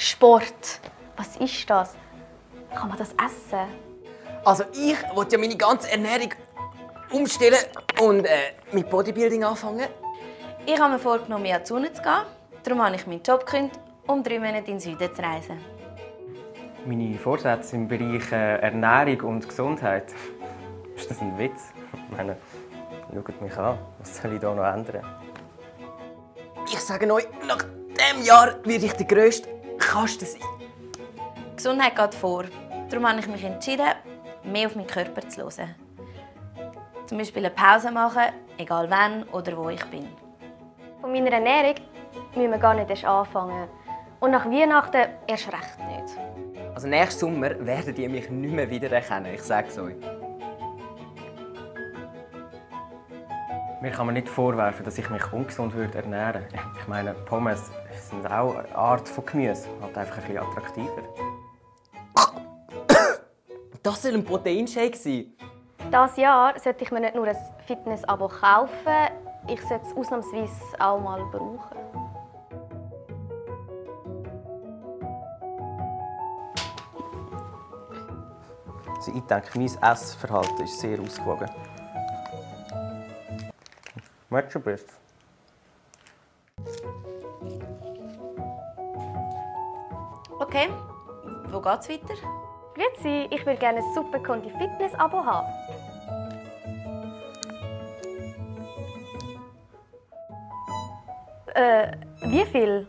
Sport. Was ist das? Kann man das essen? Also ich wollte ja meine ganze Ernährung umstellen und äh, mit Bodybuilding anfangen. Ich habe mir vorgenommen, mehr zu Sonne zu gehen. Darum habe ich meinen Job gekündigt, um drei Monate in den Süden zu reisen. Meine Vorsätze im Bereich äh, Ernährung und Gesundheit. Ist das ein Witz? Ich meine, schaut mich an. Was soll ich da noch ändern? Ich sage euch, nach diesem Jahr werde ich der grösste Kasten sein. Gesundheit geht vor. Darum habe ich mich entschieden, mehr auf meinen Körper zu hören. Zum Beispiel eine Pause machen, egal wann oder wo ich bin. Von meiner Ernährung müssen wir gar nicht erst anfangen. Und nach Weihnachten erst recht nicht. Also nächsten Sommer werdet ihr mich nicht mehr wiedererkennen, ich sage es euch. Mir kann man nicht vorwerfen, dass ich mich ungesund würde ernähren würde. Ich meine, Pommes sind auch eine Art von Gemüse, halt einfach ein bisschen attraktiver. Das soll ein Proteinshake sein. Dieses Jahr sollte ich mir nicht nur ein Fitness-Abo kaufen, ich sollte es ausnahmsweise auch mal brauchen. Also ich denke, mein Essverhalten ist sehr ausgewogen. Much bist Okay, wo geht's weiter? Grüezi, ich will gerne ein super Condi Fitness-Abo haben. Äh, wie viel?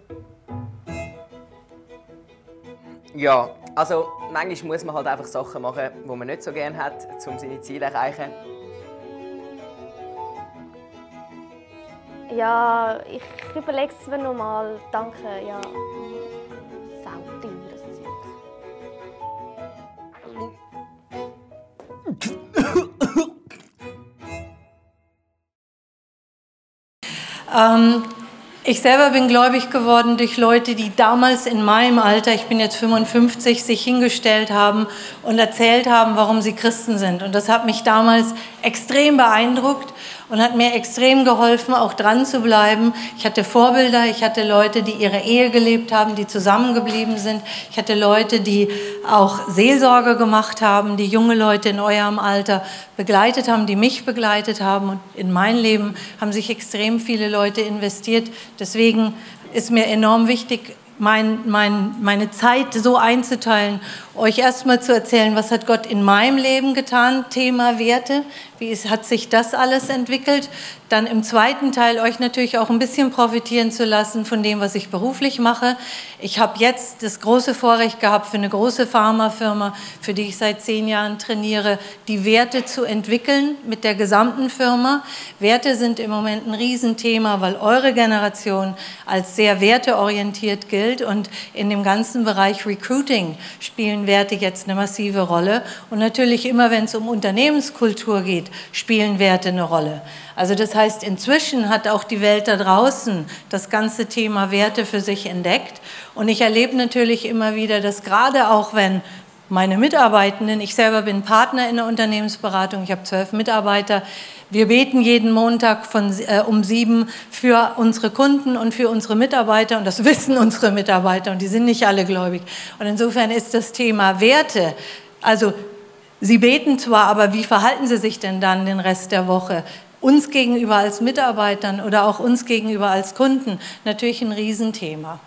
Ja, also manchmal muss man halt einfach Sachen machen, die man nicht so gerne hat, um seine Ziele zu erreichen. Ja, ich überlege es mir noch mal. Danke, ja. Ähm, ich selber bin gläubig geworden durch Leute, die damals in meinem Alter, ich bin jetzt 55, sich hingestellt haben und erzählt haben, warum sie Christen sind. Und das hat mich damals extrem beeindruckt und hat mir extrem geholfen, auch dran zu bleiben. Ich hatte Vorbilder, ich hatte Leute, die ihre Ehe gelebt haben, die zusammengeblieben sind. Ich hatte Leute, die auch Seelsorge gemacht haben, die junge Leute in eurem Alter begleitet haben, die mich begleitet haben. Und in mein Leben haben sich extrem viele Leute investiert. Deswegen ist mir enorm wichtig, mein, mein, meine Zeit so einzuteilen, euch erstmal zu erzählen, was hat Gott in meinem Leben getan, Thema Werte, wie ist, hat sich das alles entwickelt, dann im zweiten Teil euch natürlich auch ein bisschen profitieren zu lassen von dem, was ich beruflich mache. Ich habe jetzt das große Vorrecht gehabt, für eine große Pharmafirma, für die ich seit zehn Jahren trainiere, die Werte zu entwickeln mit der gesamten Firma. Werte sind im Moment ein Riesenthema, weil eure Generation als sehr werteorientiert gilt und in dem ganzen Bereich Recruiting spielen Werte jetzt eine massive Rolle. Und natürlich immer, wenn es um Unternehmenskultur geht, spielen Werte eine Rolle. Also das heißt, inzwischen hat auch die Welt da draußen das ganze Thema Werte für sich entdeckt. Und ich erlebe natürlich immer wieder, dass gerade auch wenn meine Mitarbeitenden, ich selber bin Partner in der Unternehmensberatung, ich habe zwölf Mitarbeiter, wir beten jeden Montag von, äh, um sieben für unsere Kunden und für unsere Mitarbeiter und das wissen unsere Mitarbeiter und die sind nicht alle gläubig. Und insofern ist das Thema Werte, also Sie beten zwar, aber wie verhalten Sie sich denn dann den Rest der Woche? Uns gegenüber als Mitarbeitern oder auch uns gegenüber als Kunden natürlich ein Riesenthema.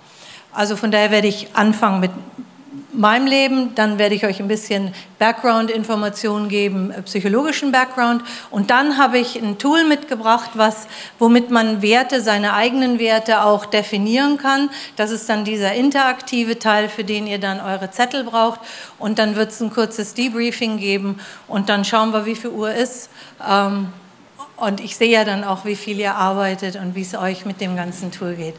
Also von daher werde ich anfangen mit meinem Leben, dann werde ich euch ein bisschen Background-Informationen geben, äh, psychologischen Background und dann habe ich ein Tool mitgebracht, was, womit man Werte, seine eigenen Werte auch definieren kann. Das ist dann dieser interaktive Teil, für den ihr dann eure Zettel braucht und dann wird es ein kurzes Debriefing geben und dann schauen wir, wie viel Uhr ist. Ähm, und ich sehe ja dann auch, wie viel ihr arbeitet und wie es euch mit dem ganzen Tool geht.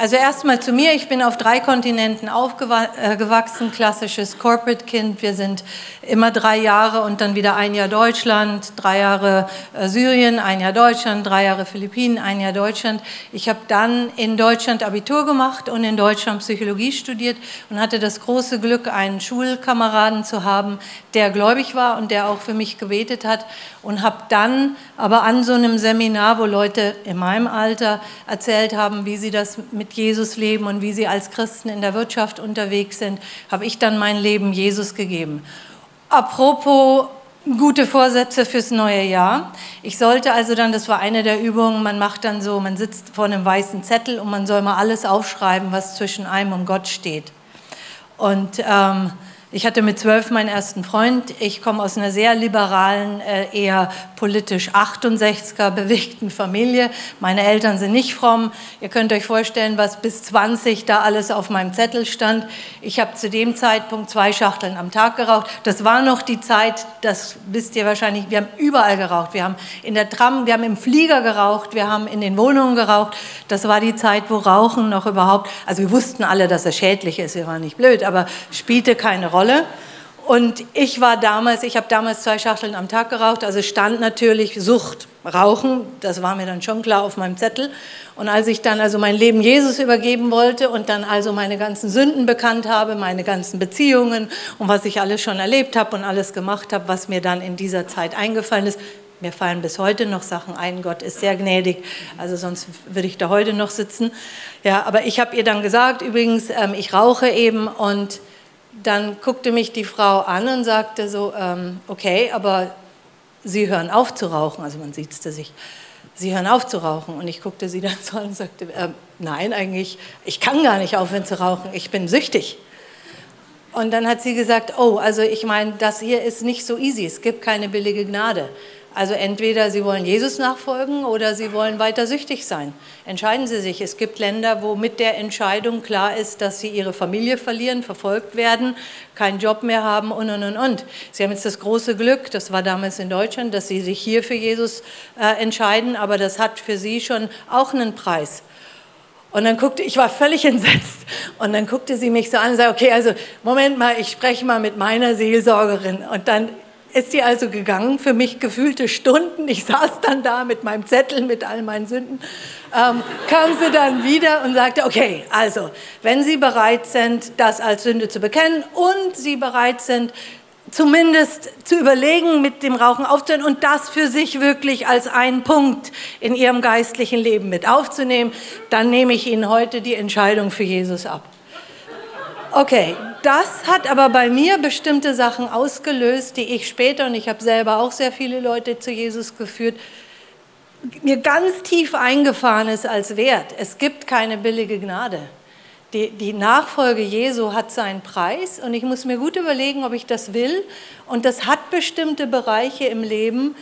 Also erstmal zu mir. Ich bin auf drei Kontinenten aufgewachsen, klassisches Corporate-Kind. Wir sind immer drei Jahre und dann wieder ein Jahr Deutschland, drei Jahre äh, Syrien, ein Jahr Deutschland, drei Jahre Philippinen, ein Jahr Deutschland. Ich habe dann in Deutschland Abitur gemacht und in Deutschland Psychologie studiert und hatte das große Glück, einen Schulkameraden zu haben, der gläubig war und der auch für mich gebetet hat und habe dann aber an so einem Seminar, wo Leute in meinem Alter erzählt haben, wie sie das mit mit Jesus leben und wie sie als Christen in der Wirtschaft unterwegs sind, habe ich dann mein Leben Jesus gegeben. Apropos gute Vorsätze fürs neue Jahr. Ich sollte also dann, das war eine der Übungen, man macht dann so, man sitzt vor einem weißen Zettel und man soll mal alles aufschreiben, was zwischen einem und Gott steht. Und ähm, ich hatte mit zwölf meinen ersten Freund. Ich komme aus einer sehr liberalen, äh, eher politisch 68er bewegten Familie. Meine Eltern sind nicht fromm. Ihr könnt euch vorstellen, was bis 20 da alles auf meinem Zettel stand. Ich habe zu dem Zeitpunkt zwei Schachteln am Tag geraucht. Das war noch die Zeit, das wisst ihr wahrscheinlich, wir haben überall geraucht. Wir haben in der Tram, wir haben im Flieger geraucht, wir haben in den Wohnungen geraucht. Das war die Zeit, wo Rauchen noch überhaupt, also wir wussten alle, dass es schädlich ist, wir waren nicht blöd, aber spielte keine Rolle. Rolle. Und ich war damals, ich habe damals zwei Schachteln am Tag geraucht, also stand natürlich Sucht, Rauchen, das war mir dann schon klar auf meinem Zettel. Und als ich dann also mein Leben Jesus übergeben wollte und dann also meine ganzen Sünden bekannt habe, meine ganzen Beziehungen und was ich alles schon erlebt habe und alles gemacht habe, was mir dann in dieser Zeit eingefallen ist, mir fallen bis heute noch Sachen ein. Gott ist sehr gnädig, also sonst würde ich da heute noch sitzen. Ja, aber ich habe ihr dann gesagt, übrigens, ähm, ich rauche eben und dann guckte mich die Frau an und sagte so, ähm, okay, aber Sie hören auf zu rauchen. Also man siezte sich. Sie hören auf zu rauchen. Und ich guckte sie dann so an und sagte, äh, nein, eigentlich, ich kann gar nicht aufhören zu rauchen. Ich bin süchtig. Und dann hat sie gesagt, oh, also ich meine, das hier ist nicht so easy. Es gibt keine billige Gnade. Also entweder Sie wollen Jesus nachfolgen oder Sie wollen weiter süchtig sein. Entscheiden Sie sich. Es gibt Länder, wo mit der Entscheidung klar ist, dass Sie Ihre Familie verlieren, verfolgt werden, keinen Job mehr haben und, und, und, und. Sie haben jetzt das große Glück, das war damals in Deutschland, dass Sie sich hier für Jesus äh, entscheiden, aber das hat für Sie schon auch einen Preis. Und dann guckte, ich war völlig entsetzt. Und dann guckte sie mich so an und sagte, okay, also Moment mal, ich spreche mal mit meiner Seelsorgerin. Und dann ist sie also gegangen, für mich gefühlte Stunden. Ich saß dann da mit meinem Zettel, mit all meinen Sünden. Ähm, kam sie dann wieder und sagte, okay, also, wenn Sie bereit sind, das als Sünde zu bekennen und Sie bereit sind, zumindest zu überlegen, mit dem Rauchen aufzuhören und das für sich wirklich als einen Punkt in Ihrem geistlichen Leben mit aufzunehmen, dann nehme ich Ihnen heute die Entscheidung für Jesus ab. Okay, das hat aber bei mir bestimmte Sachen ausgelöst, die ich später, und ich habe selber auch sehr viele Leute zu Jesus geführt, mir ganz tief eingefahren ist als Wert. Es gibt keine billige Gnade. Die, die, Nachfolge Jesu hat seinen Preis und ich muss mir gut überlegen, ob ich das will. Und das hat bestimmte Bereiche im Leben,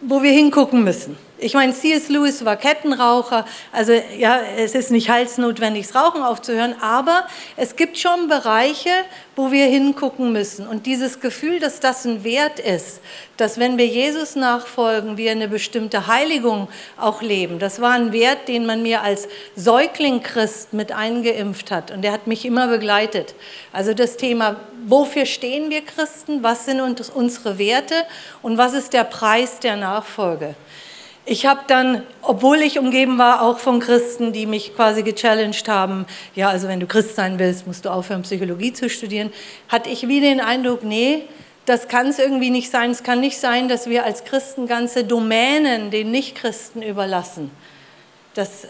wo wir hingucken müssen. Ich meine, C.S. Lewis war Kettenraucher, also ja, es ist nicht halsnotwendig, das Rauchen aufzuhören, aber es gibt schon Bereiche, wo wir hingucken müssen. Und dieses Gefühl, dass das ein Wert ist, dass wenn wir Jesus nachfolgen, wir eine bestimmte Heiligung auch leben, das war ein Wert, den man mir als Säugling Christ mit eingeimpft hat. Und der hat mich immer begleitet. Also das Thema, wofür stehen wir Christen, was sind unsere Werte und was ist der Preis der Nachfolge. Ich habe dann, obwohl ich umgeben war, auch von Christen, die mich quasi gechallenged haben, ja, also wenn du Christ sein willst, musst du aufhören, Psychologie zu studieren, hatte ich wie den Eindruck, nee, das kann es irgendwie nicht sein. Es kann nicht sein, dass wir als Christen ganze Domänen den Nichtchristen überlassen. Das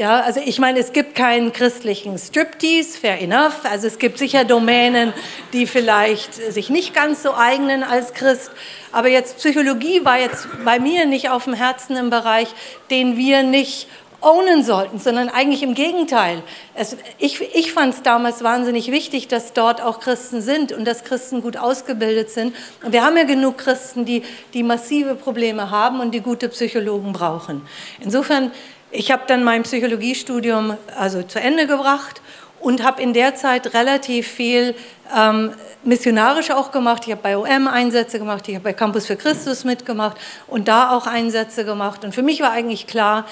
ja, also ich meine, es gibt keinen christlichen Striptease, fair enough. Also es gibt sicher Domänen, die vielleicht sich nicht ganz so eignen als Christ. Aber jetzt Psychologie war jetzt bei mir nicht auf dem Herzen im Bereich, den wir nicht ownen sollten, sondern eigentlich im Gegenteil. Es, ich ich fand es damals wahnsinnig wichtig, dass dort auch Christen sind und dass Christen gut ausgebildet sind. Und wir haben ja genug Christen, die, die massive Probleme haben und die gute Psychologen brauchen. Insofern ich habe dann mein Psychologiestudium also zu Ende gebracht und habe in der Zeit relativ viel ähm, missionarisch auch gemacht. Ich habe bei OM Einsätze gemacht, ich habe bei Campus für Christus mitgemacht und da auch Einsätze gemacht. Und für mich war eigentlich klar,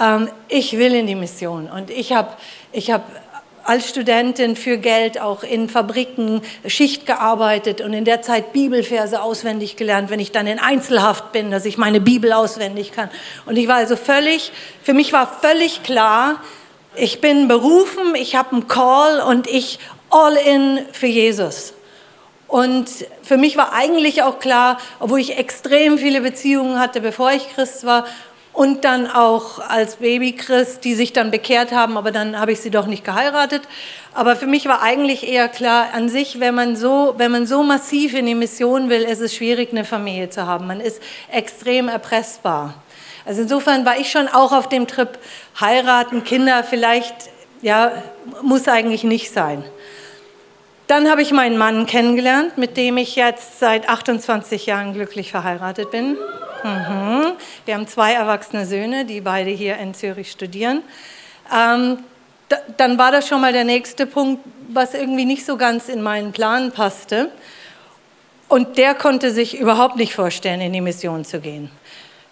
ähm, ich will in die Mission. Und ich habe ich hab als Studentin für Geld auch in Fabriken Schicht gearbeitet und in der Zeit Bibelverse auswendig gelernt, wenn ich dann in Einzelhaft bin, dass ich meine Bibel auswendig kann. Und ich war also völlig, für mich war völlig klar, ich bin berufen, ich habe einen Call und ich all in für Jesus. Und für mich war eigentlich auch klar, obwohl ich extrem viele Beziehungen hatte, bevor ich Christ war, und dann auch als Babychrist, die sich dann bekehrt haben, aber dann habe ich sie doch nicht geheiratet. Aber für mich war eigentlich eher klar, an sich, wenn man so, wenn man so massiv in die Mission will, ist es schwierig, eine Familie zu haben. Man ist extrem erpressbar. Also insofern war ich schon auch auf dem Trip, heiraten, Kinder vielleicht, ja, muss eigentlich nicht sein. Dann habe ich meinen Mann kennengelernt, mit dem ich jetzt seit 28 Jahren glücklich verheiratet bin. Mhm. Wir haben zwei erwachsene Söhne, die beide hier in Zürich studieren. Ähm, dann war das schon mal der nächste Punkt, was irgendwie nicht so ganz in meinen Plan passte. Und der konnte sich überhaupt nicht vorstellen, in die Mission zu gehen.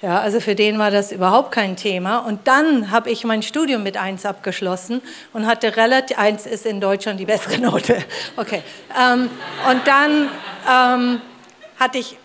Ja, also für den war das überhaupt kein Thema. Und dann habe ich mein Studium mit 1 abgeschlossen und hatte relativ, 1 ist in Deutschland die bessere Note. Okay. Ähm, und dann ähm, hatte ich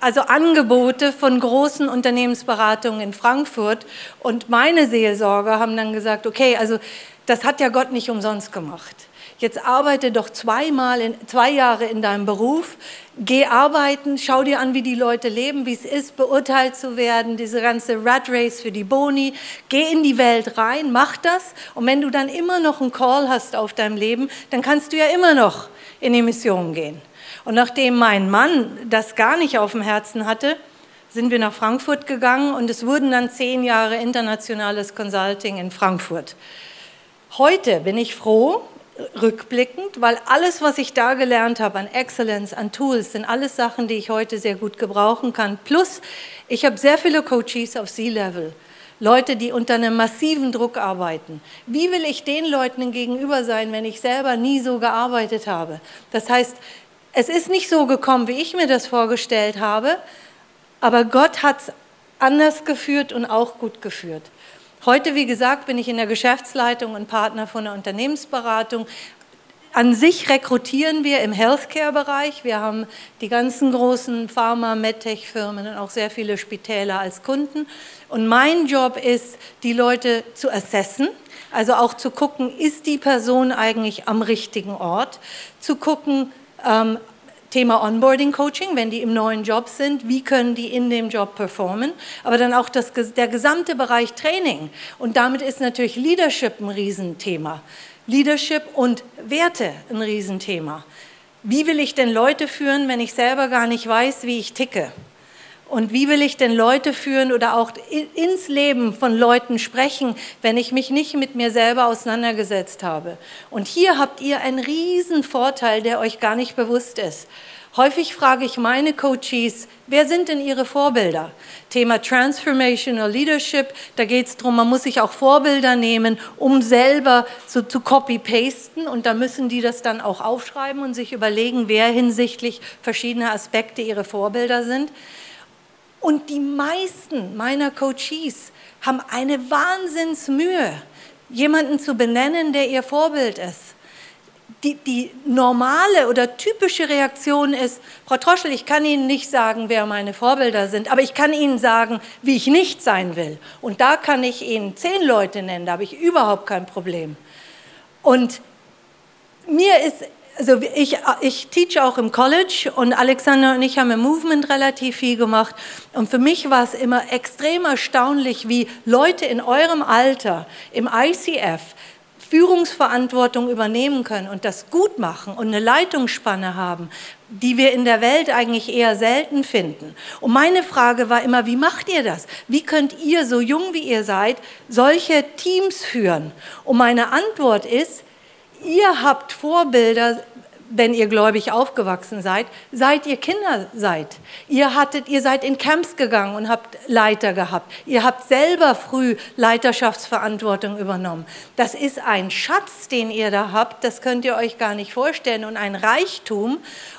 also Angebote von großen Unternehmensberatungen in Frankfurt. Und meine Seelsorger haben dann gesagt, okay, also das hat ja Gott nicht umsonst gemacht. Jetzt arbeite doch zweimal in, zwei Jahre in deinem Beruf, geh arbeiten, schau dir an, wie die Leute leben, wie es ist, beurteilt zu werden, diese ganze Rat Race für die Boni. Geh in die Welt rein, mach das. Und wenn du dann immer noch einen Call hast auf deinem Leben, dann kannst du ja immer noch in die Mission gehen. Und nachdem mein Mann das gar nicht auf dem Herzen hatte, sind wir nach Frankfurt gegangen und es wurden dann zehn Jahre internationales Consulting in Frankfurt. Heute bin ich froh, rückblickend, weil alles, was ich da gelernt habe an Excellence, an Tools, sind alles Sachen, die ich heute sehr gut gebrauchen kann. Plus, ich habe sehr viele Coaches auf C-Level. Leute, die unter einem massiven Druck arbeiten. Wie will ich den Leuten gegenüber sein, wenn ich selber nie so gearbeitet habe? Das heißt, es ist nicht so gekommen, wie ich mir das vorgestellt habe, aber Gott hat es anders geführt und auch gut geführt. Heute, wie gesagt, bin ich in der Geschäftsleitung und Partner von der Unternehmensberatung. An sich rekrutieren wir im Healthcare-Bereich. Wir haben die ganzen großen Pharma-, MedTech-Firmen und auch sehr viele Spitäler als Kunden. Und mein Job ist, die Leute zu assessen, also auch zu gucken, ist die Person eigentlich am richtigen Ort, zu gucken, ähm, Thema Onboarding Coaching, wenn die im neuen Job sind, wie können die in dem Job performen, aber dann auch das, der gesamte Bereich Training. Und damit ist natürlich Leadership ein Riesenthema. Leadership und Werte ein Riesenthema. Wie will ich denn Leute führen, wenn ich selber gar nicht weiß, wie ich ticke? Und wie will ich denn Leute führen oder auch ins Leben von Leuten sprechen, wenn ich mich nicht mit mir selber auseinandergesetzt habe? Und hier habt ihr einen riesen Vorteil, der euch gar nicht bewusst ist. Häufig frage ich meine Coaches, wer sind denn ihre Vorbilder? Thema Transformational Leadership, da geht es darum, man muss sich auch Vorbilder nehmen, um selber so zu copy-pasten und da müssen die das dann auch aufschreiben und sich überlegen, wer hinsichtlich verschiedener Aspekte ihre Vorbilder sind. Und die meisten meiner Coaches haben eine Wahnsinnsmühe, jemanden zu benennen, der ihr Vorbild ist. Die, die, normale oder typische Reaktion ist, Frau Troschel, ich kann Ihnen nicht sagen, wer meine Vorbilder sind, aber ich kann Ihnen sagen, wie ich nicht sein will. Und da kann ich Ihnen zehn Leute nennen, da habe ich überhaupt kein Problem. Und mir ist also ich, ich teach auch im College und Alexander und ich haben im Movement relativ viel gemacht. Und für mich war es immer extrem erstaunlich, wie Leute in eurem Alter im ICF Führungsverantwortung übernehmen können und das gut machen und eine Leitungsspanne haben, die wir in der Welt eigentlich eher selten finden. Und meine Frage war immer, wie macht ihr das? Wie könnt ihr, so jung wie ihr seid, solche Teams führen? Und meine Antwort ist, ihr habt Vorbilder, wenn ihr gläubig aufgewachsen seid, seit ihr Kinder seid. Ihr, hattet, ihr seid in Camps gegangen und habt Leiter gehabt. Ihr habt selber früh Leiterschaftsverantwortung übernommen. Das ist ein Schatz, den ihr da habt, das könnt ihr euch gar nicht vorstellen und ein Reichtum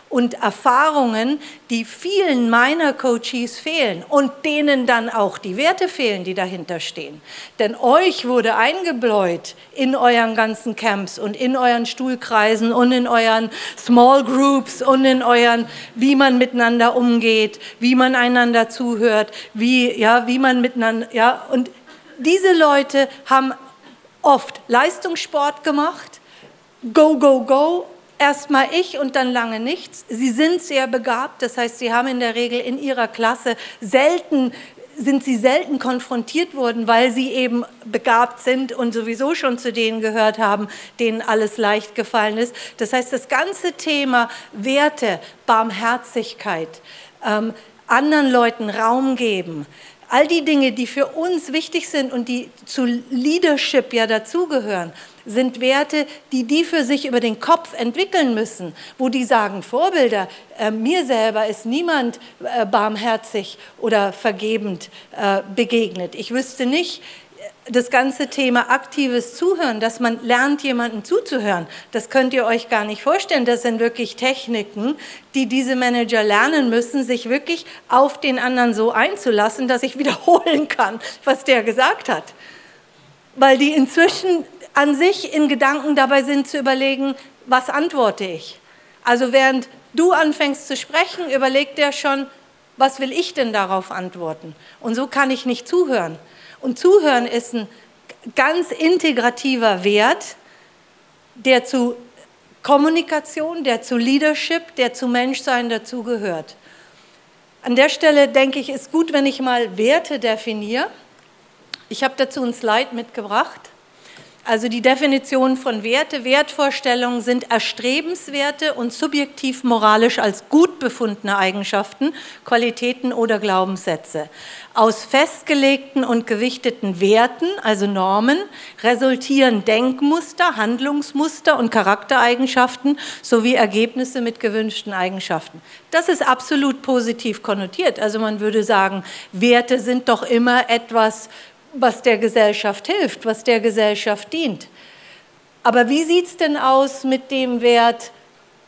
und Erfahrungen, die vielen meiner Coaches fehlen und denen dann auch die Werte fehlen, die dahinter stehen. Denn euch wurde eingebläut in euren ganzen Camps und in euren Stuhlkreisen und in euren Small Groups und in euren, wie man miteinander umgeht, wie man einander zuhört, wie, ja, wie man miteinander, ja, und diese Leute haben oft Leistungssport gemacht, go, go, go, Erstmal ich und dann lange nichts. Sie sind sehr begabt, das heißt, sie haben in der Regel in ihrer Klasse selten sind sie selten konfrontiert worden, weil sie eben begabt sind und sowieso schon zu denen gehört haben, denen alles leicht gefallen ist. Das heißt, das ganze Thema Werte, Barmherzigkeit, ähm, anderen Leuten Raum geben, all die Dinge, die für uns wichtig sind und die zu Leadership ja dazugehören, sind Werte, die die für sich über den Kopf entwickeln müssen, wo die sagen, Vorbilder, äh, mir selber ist niemand äh, barmherzig oder vergebend äh, begegnet. Ich wüsste nicht, äh, das ganze Thema aktives Zuhören, dass man lernt, jemanden zuzuhören, das könnt ihr euch gar nicht vorstellen. Das sind wirklich Techniken, die diese Manager lernen müssen, sich wirklich auf den anderen so einzulassen, dass ich wiederholen kann, was der gesagt hat. Weil die inzwischen an sich in Gedanken dabei sind zu überlegen, was antworte ich. Also während du anfängst zu sprechen, überlegt er schon, was will ich denn darauf antworten? Und so kann ich nicht zuhören. Und zuhören ist ein ganz integrativer Wert, der zu Kommunikation, der zu Leadership, der zu Menschsein dazugehört. An der Stelle denke ich, ist gut, wenn ich mal Werte definiere. Ich habe dazu ein Slide mitgebracht. Also die Definition von Werte, Wertvorstellungen sind erstrebenswerte und subjektiv moralisch als gut befundene Eigenschaften, Qualitäten oder Glaubenssätze. Aus festgelegten und gewichteten Werten, also Normen, resultieren Denkmuster, Handlungsmuster und Charaktereigenschaften sowie Ergebnisse mit gewünschten Eigenschaften. Das ist absolut positiv konnotiert. Also man würde sagen, Werte sind doch immer etwas was der Gesellschaft hilft, was der Gesellschaft dient. Aber wie sieht es denn aus mit dem Wert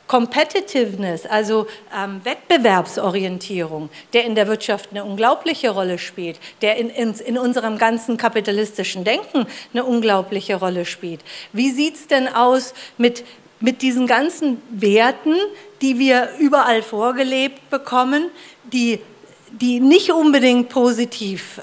Competitiveness, also ähm, Wettbewerbsorientierung, der in der Wirtschaft eine unglaubliche Rolle spielt, der in, in, in unserem ganzen kapitalistischen Denken eine unglaubliche Rolle spielt? Wie sieht es denn aus mit, mit diesen ganzen Werten, die wir überall vorgelebt bekommen, die, die nicht unbedingt positiv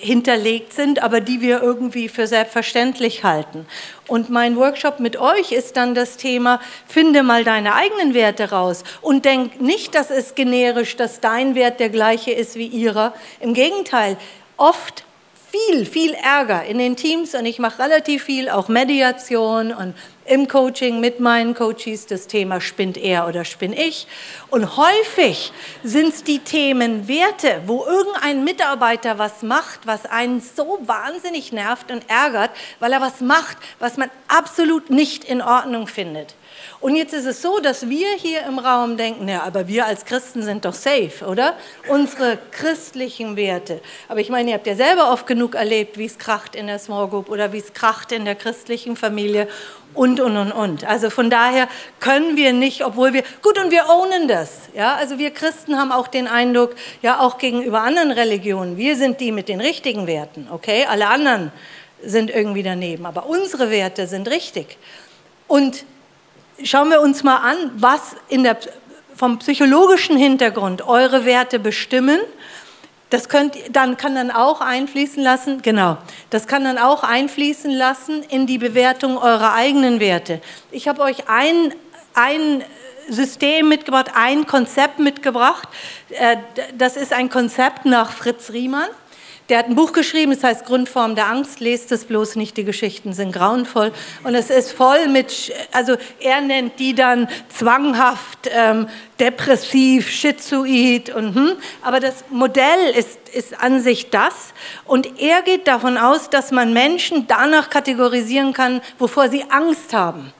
hinterlegt sind, aber die wir irgendwie für selbstverständlich halten. Und mein Workshop mit euch ist dann das Thema, finde mal deine eigenen Werte raus und denk nicht, dass es generisch, dass dein Wert der gleiche ist wie ihrer. Im Gegenteil, oft viel, viel Ärger in den Teams und ich mache relativ viel, auch Mediation und im Coaching mit meinen Coaches das Thema spinnt er oder spinn ich. Und häufig sind es die Themen Werte, wo irgendein Mitarbeiter was macht, was einen so wahnsinnig nervt und ärgert, weil er was macht, was man absolut nicht in Ordnung findet. Und jetzt ist es so, dass wir hier im Raum denken, ja, aber wir als Christen sind doch safe, oder? Unsere christlichen Werte. Aber ich meine, ihr habt ja selber oft genug erlebt, wie es kracht in der Small Group oder wie es kracht in der christlichen Familie und, und, und, und. Also von daher können wir nicht, obwohl wir, gut, und wir ownen das. Ja? Also wir Christen haben auch den Eindruck, ja, auch gegenüber anderen Religionen, wir sind die mit den richtigen Werten, okay? Alle anderen sind irgendwie daneben, aber unsere Werte sind richtig. Und schauen wir uns mal an, was der, vom psychologischen Hintergrund eure Werte bestimmen. Das könnt, dann kann dann auch einfließen lassen, genau, das kann dann auch einfließen lassen in die Bewertung eurer eigenen Werte. Ich habe euch ein, ein System mitgebracht, ein Konzept mitgebracht. Äh, das ist ein Konzept nach Fritz Riemann. Der hat ein Buch geschrieben, das heißt Grundform der Angst. Lest es bloß nicht, die Geschichten sind grauenvoll. Und es ist voll mit, also er nennt die dann zwanghaft, ähm, depressiv, schizoid. Und, hm. Aber das Modell ist, ist an sich das. Und er geht davon aus, dass man Menschen danach kategorisieren kann, wovor sie Angst haben.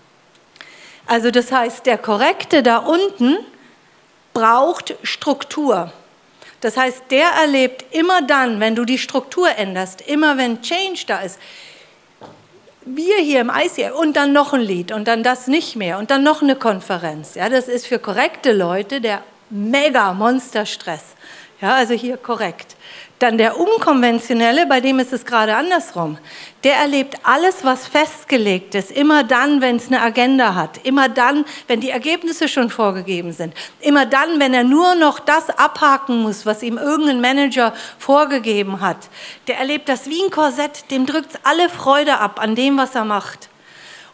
Also das heißt, der Korrekte da unten braucht Struktur. Das heißt, der erlebt immer dann, wenn du die Struktur änderst, immer wenn Change da ist, wir hier im ICF und dann noch ein Lied und dann das nicht mehr und dann noch eine Konferenz. Ja, das ist für korrekte Leute der mega Monsterstress. Ja, also hier korrekt. Dann der unkonventionelle, bei dem ist es gerade andersrum. Der erlebt alles, was festgelegt ist, immer dann, wenn es eine Agenda hat, immer dann, wenn die Ergebnisse schon vorgegeben sind, immer dann, wenn er nur noch das abhaken muss, was ihm irgendein Manager vorgegeben hat. Der erlebt das wie ein Korsett, dem drückt alle Freude ab an dem, was er macht.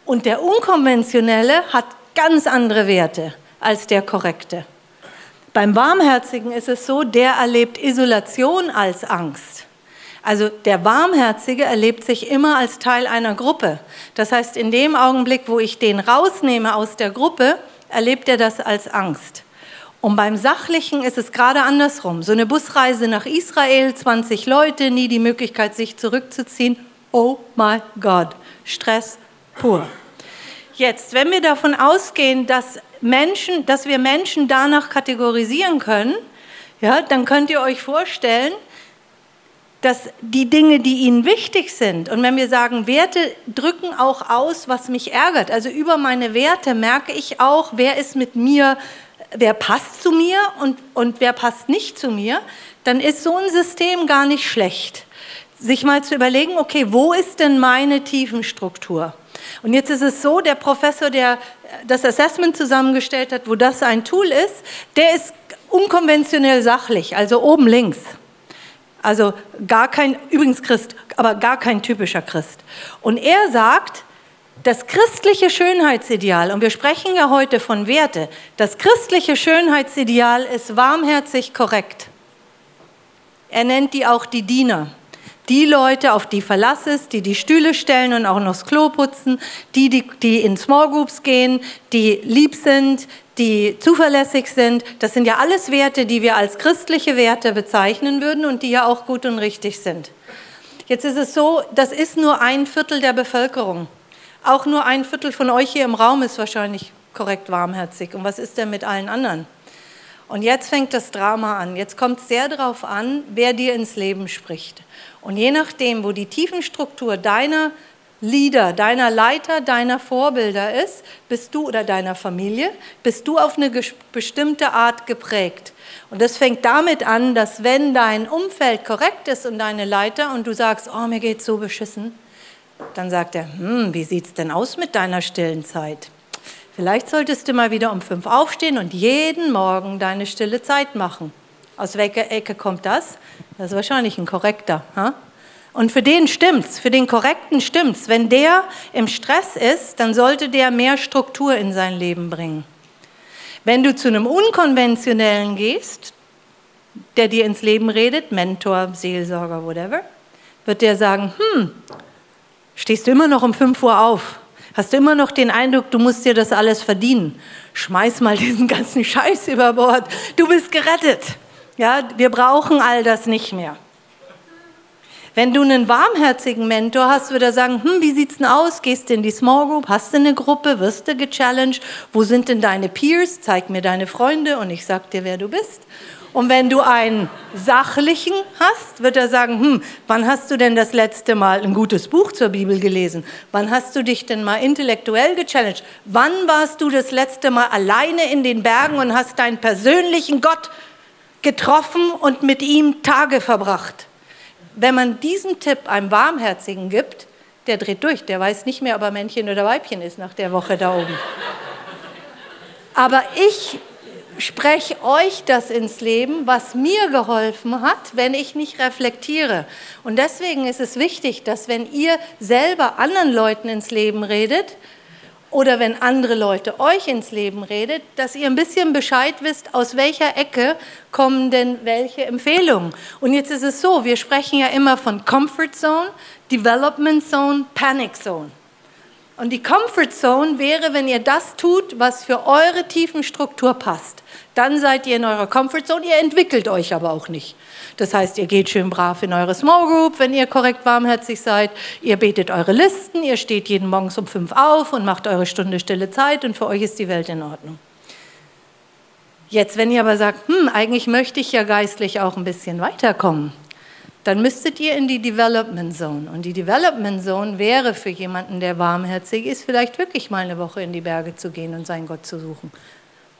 Und der unkonventionelle hat ganz andere Werte als der korrekte. Beim Warmherzigen ist es so, der erlebt Isolation als Angst. Also der Warmherzige erlebt sich immer als Teil einer Gruppe. Das heißt, in dem Augenblick, wo ich den rausnehme aus der Gruppe, erlebt er das als Angst. Und beim Sachlichen ist es gerade andersrum. So eine Busreise nach Israel, 20 Leute, nie die Möglichkeit, sich zurückzuziehen. Oh my God, Stress pur. Jetzt, wenn wir davon ausgehen, dass, Menschen, dass wir Menschen danach kategorisieren können, ja, dann könnt ihr euch vorstellen, dass die Dinge, die ihnen wichtig sind, und wenn wir sagen, Werte drücken auch aus, was mich ärgert, also über meine Werte merke ich auch, wer ist mit mir, wer passt zu mir und, und wer passt nicht zu mir, dann ist so ein System gar nicht schlecht. Sich mal zu überlegen, okay, wo ist denn meine Tiefenstruktur? Und jetzt ist es so, der Professor, der das Assessment zusammengestellt hat, wo das ein Tool ist, der ist unkonventionell sachlich, also oben links. Also gar kein, übrigens Christ, aber gar kein typischer Christ. Und er sagt, das christliche Schönheitsideal, und wir sprechen ja heute von Werte, das christliche Schönheitsideal ist warmherzig korrekt. Er nennt die auch die Diener. Die Leute, auf die Verlass ist, die die Stühle stellen und auch noch das Klo putzen, die, die, die in Small Groups gehen, die lieb sind, die zuverlässig sind, das sind ja alles Werte, die wir als christliche Werte bezeichnen würden und die ja auch gut und richtig sind. Jetzt ist es so, das ist nur ein Viertel der Bevölkerung. Auch nur ein Viertel von euch hier im Raum ist wahrscheinlich korrekt warmherzig. Und was ist denn mit allen anderen? Und jetzt fängt das Drama an. Jetzt kommt es sehr darauf an, wer dir ins Leben spricht. Und je nachdem, wo die Tiefenstruktur deiner Leader, deiner Leiter, deiner Vorbilder ist, bist du oder deiner Familie, bist du auf eine bestimmte Art geprägt. Und das fängt damit an, dass wenn dein Umfeld korrekt ist und deine Leiter und du sagst, oh, mir geht's so beschissen, dann sagt er, hm, wie sieht's denn aus mit deiner stillen Zeit? Vielleicht solltest du mal wieder um fünf aufstehen und jeden Morgen deine stille Zeit machen. Aus welcher Ecke kommt das? Das ist wahrscheinlich ein korrekter. Ha? Und für den stimmt's, für den Korrekten stimmt's. Wenn der im Stress ist, dann sollte der mehr Struktur in sein Leben bringen. Wenn du zu einem Unkonventionellen gehst, der dir ins Leben redet, Mentor, Seelsorger, whatever, wird der sagen, hm, stehst du immer noch um 5 Uhr auf? Hast du immer noch den Eindruck, du musst dir das alles verdienen? Schmeiß mal diesen ganzen Scheiß über Bord. Du bist gerettet. Ja, wir brauchen all das nicht mehr. Wenn du einen warmherzigen Mentor hast, würde er sagen, hm, wie sieht's denn aus? Gehst du in die Small Group? Hast du eine Gruppe? Wirst du gechallenged? Wo sind denn deine Peers? Zeig mir deine Freunde und ich sag dir, wer du bist. Und wenn du einen sachlichen hast, wird er sagen, hm, wann hast du denn das letzte Mal ein gutes Buch zur Bibel gelesen? Wann hast du dich denn mal intellektuell gechallenged? Wann warst du das letzte Mal alleine in den Bergen und hast deinen persönlichen Gott getroffen und mit ihm Tage verbracht? wenn man diesen Tipp einem Warmherzigen gibt, der dreht durch, der weiß nicht mehr, ob er Männchen oder Weibchen ist nach der Woche da oben. Aber ich spreche euch das ins Leben, was mir geholfen hat, wenn ich nicht reflektiere. Und deswegen ist es wichtig, dass wenn ihr selber anderen Leuten ins Leben redet, oder wenn andere Leute euch ins Leben redet, dass ihr ein bisschen Bescheid wisst, aus welcher Ecke kommen denn welche Empfehlungen. Und jetzt ist es so, wir sprechen ja immer von Comfort Zone, Development Zone, Panic Zone. Und die Comfort Zone wäre, wenn ihr das tut, was für eure tiefen Struktur passt. Dann seid ihr in eurer Comfort Zone, ihr entwickelt euch aber auch nicht. Das heißt, ihr geht schön brav in eure Small Group, wenn ihr korrekt warmherzig seid. Ihr betet eure Listen, ihr steht jeden Morgen um fünf auf und macht eure Stunde stille Zeit und für euch ist die Welt in Ordnung. Jetzt, wenn ihr aber sagt, hm, eigentlich möchte ich ja geistlich auch ein bisschen weiterkommen, dann müsstet ihr in die Development Zone. Und die Development Zone wäre für jemanden, der warmherzig ist, vielleicht wirklich mal eine Woche in die Berge zu gehen und seinen Gott zu suchen.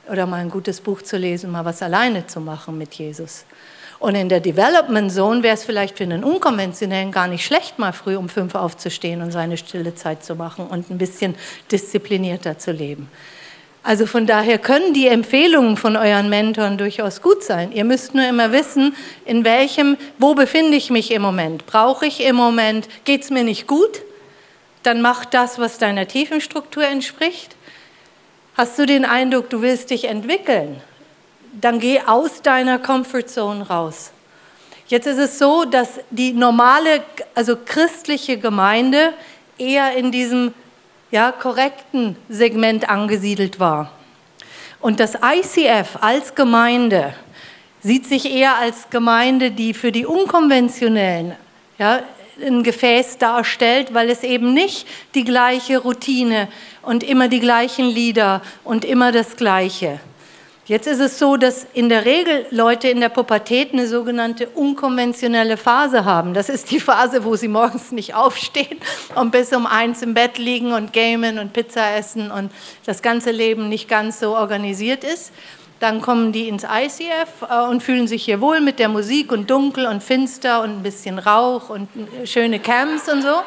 Oder mal ein gutes Buch zu lesen, mal was alleine zu machen mit Jesus. Und in der Development Zone wäre es vielleicht für einen Unkonventionellen gar nicht schlecht, mal früh um fünf aufzustehen und seine stille Zeit zu machen und ein bisschen disziplinierter zu leben. Also von daher können die Empfehlungen von euren Mentoren durchaus gut sein. Ihr müsst nur immer wissen, in welchem, wo befinde ich mich im Moment? Brauche ich im Moment, geht es mir nicht gut? Dann mach das, was deiner Tiefenstruktur entspricht. Hast du den Eindruck, du willst dich entwickeln? Dann geh aus deiner Comfortzone raus. Jetzt ist es so, dass die normale, also christliche Gemeinde eher in diesem ja, korrekten Segment angesiedelt war. Und das ICF als Gemeinde sieht sich eher als Gemeinde, die für die Unkonventionellen ja, ein Gefäß darstellt, weil es eben nicht die gleiche Routine und immer die gleichen Lieder und immer das Gleiche. Jetzt ist es so, dass in der Regel Leute in der Pubertät eine sogenannte unkonventionelle Phase haben. Das ist die Phase, wo sie morgens nicht aufstehen und bis um eins im Bett liegen und gamen und Pizza essen und das ganze Leben nicht ganz so organisiert ist. Dann kommen die ins ICF äh, und fühlen sich hier wohl mit der Musik und dunkel und finster und ein bisschen Rauch und äh, schöne Camps und so.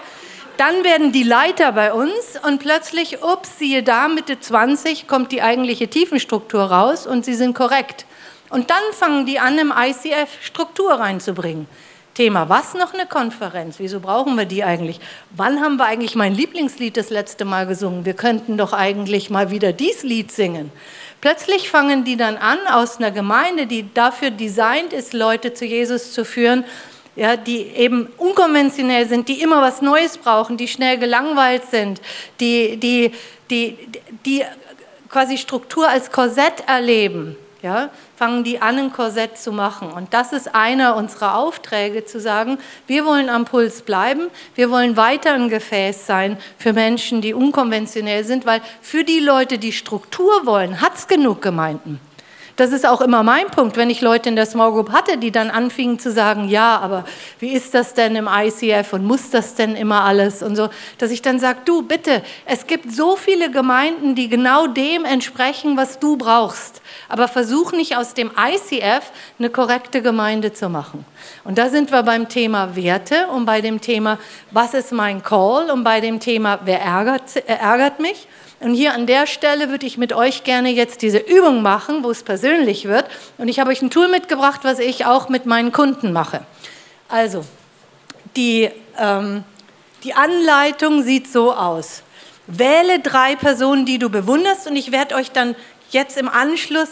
Dann werden die Leiter bei uns und plötzlich, ups, siehe da, Mitte 20 kommt die eigentliche Tiefenstruktur raus und sie sind korrekt. Und dann fangen die an, im ICF Struktur reinzubringen. Thema, was noch eine Konferenz? Wieso brauchen wir die eigentlich? Wann haben wir eigentlich mein Lieblingslied das letzte Mal gesungen? Wir könnten doch eigentlich mal wieder dies Lied singen. Plötzlich fangen die dann an, aus einer Gemeinde, die dafür designt ist, Leute zu Jesus zu führen, ja, die eben unkonventionell sind, die immer was Neues brauchen, die schnell gelangweilt sind, die, die, die, die quasi Struktur als Korsett erleben, ja, fangen die an, ein Korsett zu machen. Und das ist einer unserer Aufträge, zu sagen, wir wollen am Puls bleiben, wir wollen weiter ein Gefäß sein für Menschen, die unkonventionell sind, weil für die Leute, die Struktur wollen, hat es genug Gemeinden. Das ist auch immer mein Punkt, wenn ich Leute in der Small Group hatte, die dann anfingen zu sagen, ja, aber wie ist das denn im ICF und muss das denn immer alles und so, dass ich dann sage, du bitte, es gibt so viele Gemeinden, die genau dem entsprechen, was du brauchst. Aber versuch nicht aus dem ICF eine korrekte Gemeinde zu machen. Und da sind wir beim Thema Werte und bei dem Thema, was ist mein Call und bei dem Thema, wer ärgert, ärgert mich. Und hier an der Stelle würde ich mit euch gerne jetzt diese Übung machen, wo es persönlich wird. Und ich habe euch ein Tool mitgebracht, was ich auch mit meinen Kunden mache. Also, die, ähm, die Anleitung sieht so aus. Wähle drei Personen, die du bewunderst und ich werde euch dann jetzt im Anschluss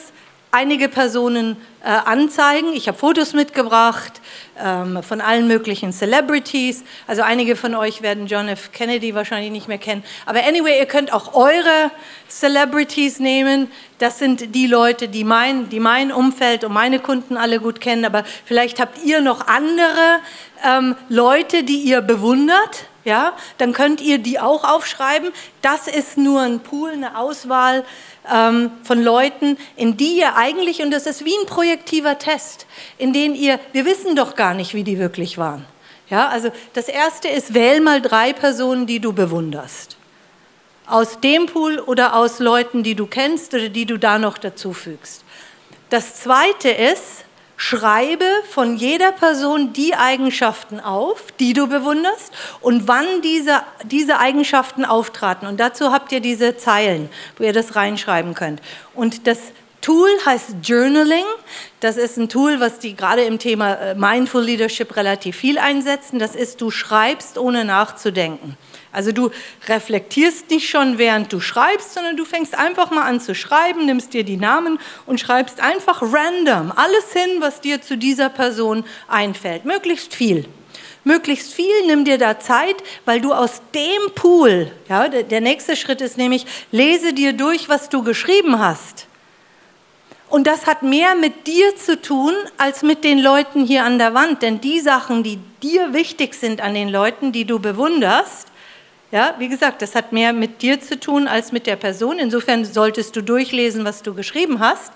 einige Personen äh, anzeigen. Ich habe Fotos mitgebracht ähm, von allen möglichen Celebrities. Also einige von euch werden John F. Kennedy wahrscheinlich nicht mehr kennen. Aber anyway, ihr könnt auch eure Celebrities nehmen. Das sind die Leute, die mein, die mein Umfeld und meine Kunden alle gut kennen. Aber vielleicht habt ihr noch andere ähm, Leute, die ihr bewundert. Ja, dann könnt ihr die auch aufschreiben. Das ist nur ein Pool, eine Auswahl ähm, von Leuten, in die ihr eigentlich, und das ist wie ein projektiver Test, in den ihr, wir wissen doch gar nicht, wie die wirklich waren. Ja, also das erste ist, wähl mal drei Personen, die du bewunderst. Aus dem Pool oder aus Leuten, die du kennst oder die du da noch dazu fügst. Das zweite ist, Schreibe von jeder Person die Eigenschaften auf, die du bewunderst und wann diese, diese Eigenschaften auftraten. Und dazu habt ihr diese Zeilen, wo ihr das reinschreiben könnt. Und das Tool heißt Journaling. Das ist ein Tool, was die gerade im Thema äh, Mindful Leadership relativ viel einsetzen. Das ist, du schreibst, ohne nachzudenken. Also du reflektierst nicht schon, während du schreibst, sondern du fängst einfach mal an zu schreiben, nimmst dir die Namen und schreibst einfach random alles hin, was dir zu dieser Person einfällt. Möglichst viel. Möglichst viel, nimm dir da Zeit, weil du aus dem Pool, ja, der nächste Schritt ist nämlich, lese dir durch, was du geschrieben hast. Und das hat mehr mit dir zu tun als mit den Leuten hier an der Wand. Denn die Sachen, die dir wichtig sind an den Leuten, die du bewunderst, ja, wie gesagt, das hat mehr mit dir zu tun als mit der Person. Insofern solltest du durchlesen, was du geschrieben hast.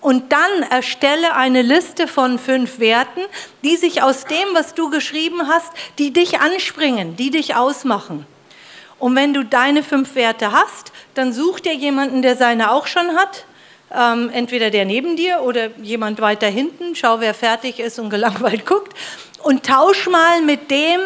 Und dann erstelle eine Liste von fünf Werten, die sich aus dem, was du geschrieben hast, die dich anspringen, die dich ausmachen. Und wenn du deine fünf Werte hast, dann such dir jemanden, der seine auch schon hat. Ähm, entweder der neben dir oder jemand weiter hinten. Schau, wer fertig ist und gelangweilt guckt. Und tausch mal mit dem,